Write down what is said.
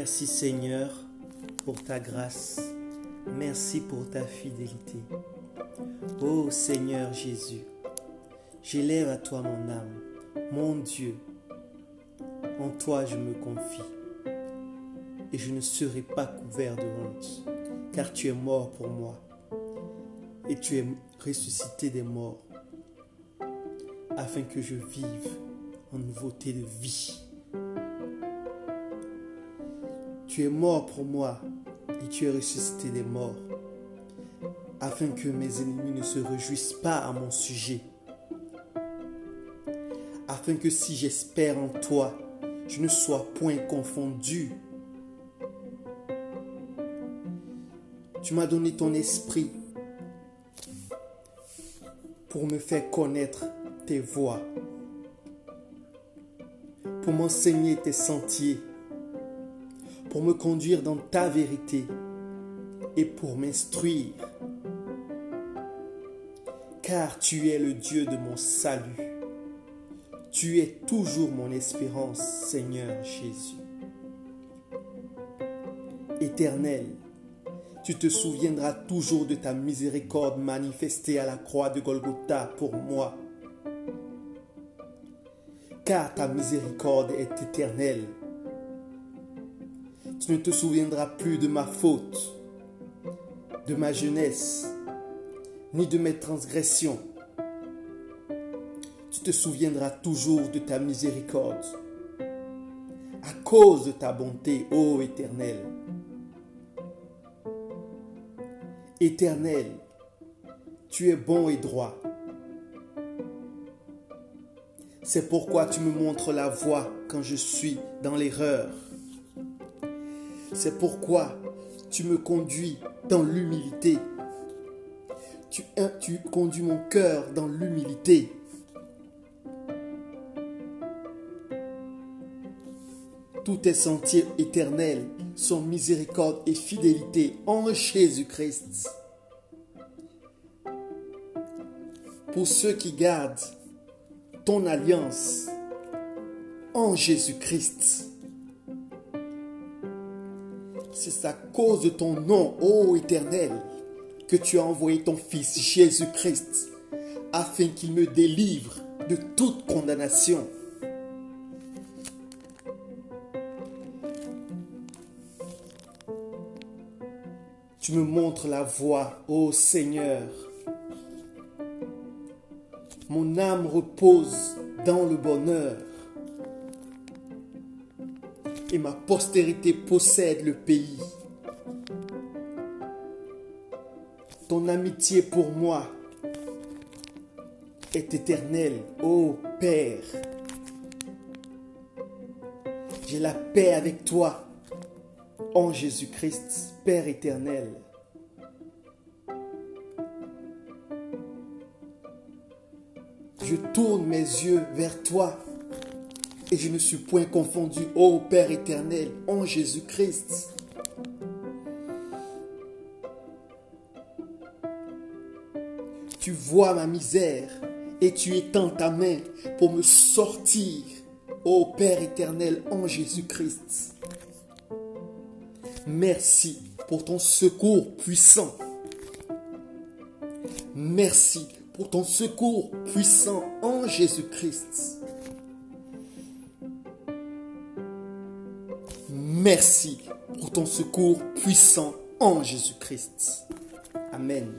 Merci Seigneur pour ta grâce. Merci pour ta fidélité. Ô Seigneur Jésus, j'élève à toi mon âme, mon Dieu. En toi je me confie et je ne serai pas couvert de honte, car tu es mort pour moi et tu es ressuscité des morts, afin que je vive en nouveauté de vie. Tu es mort pour moi et tu es ressuscité des morts, afin que mes ennemis ne se réjouissent pas à mon sujet, afin que si j'espère en toi, je ne sois point confondu. Tu m'as donné ton esprit pour me faire connaître tes voies, pour m'enseigner tes sentiers, pour me conduire dans ta vérité et pour m'instruire. Car tu es le Dieu de mon salut. Tu es toujours mon espérance, Seigneur Jésus. Éternel, tu te souviendras toujours de ta miséricorde manifestée à la croix de Golgotha pour moi. Car ta miséricorde est éternelle. Tu ne te souviendras plus de ma faute, de ma jeunesse, ni de mes transgressions. Tu te souviendras toujours de ta miséricorde, à cause de ta bonté, ô Éternel. Éternel, tu es bon et droit. C'est pourquoi tu me montres la voie quand je suis dans l'erreur. C'est pourquoi tu me conduis dans l'humilité. Tu, conduis mon cœur dans l'humilité. Tous tes sentiers éternels sont miséricorde et fidélité en Jésus-Christ. Pour ceux qui gardent ton alliance en Jésus-Christ. C'est à cause de ton nom, ô Éternel, que tu as envoyé ton Fils Jésus-Christ, afin qu'il me délivre de toute condamnation. Tu me montres la voie, ô Seigneur. Mon âme repose dans le bonheur. Et ma postérité possède le pays. Ton amitié pour moi est éternelle, ô Père. J'ai la paix avec toi en Jésus-Christ, Père éternel. Je tourne mes yeux vers toi et je ne suis point confondu, ô Père éternel, en Jésus-Christ. Tu vois ma misère et tu étends ta main pour me sortir, ô Père éternel, en Jésus-Christ. Merci pour ton secours puissant. Merci pour ton secours puissant en Jésus-Christ. Merci pour ton secours puissant en Jésus-Christ. Amen.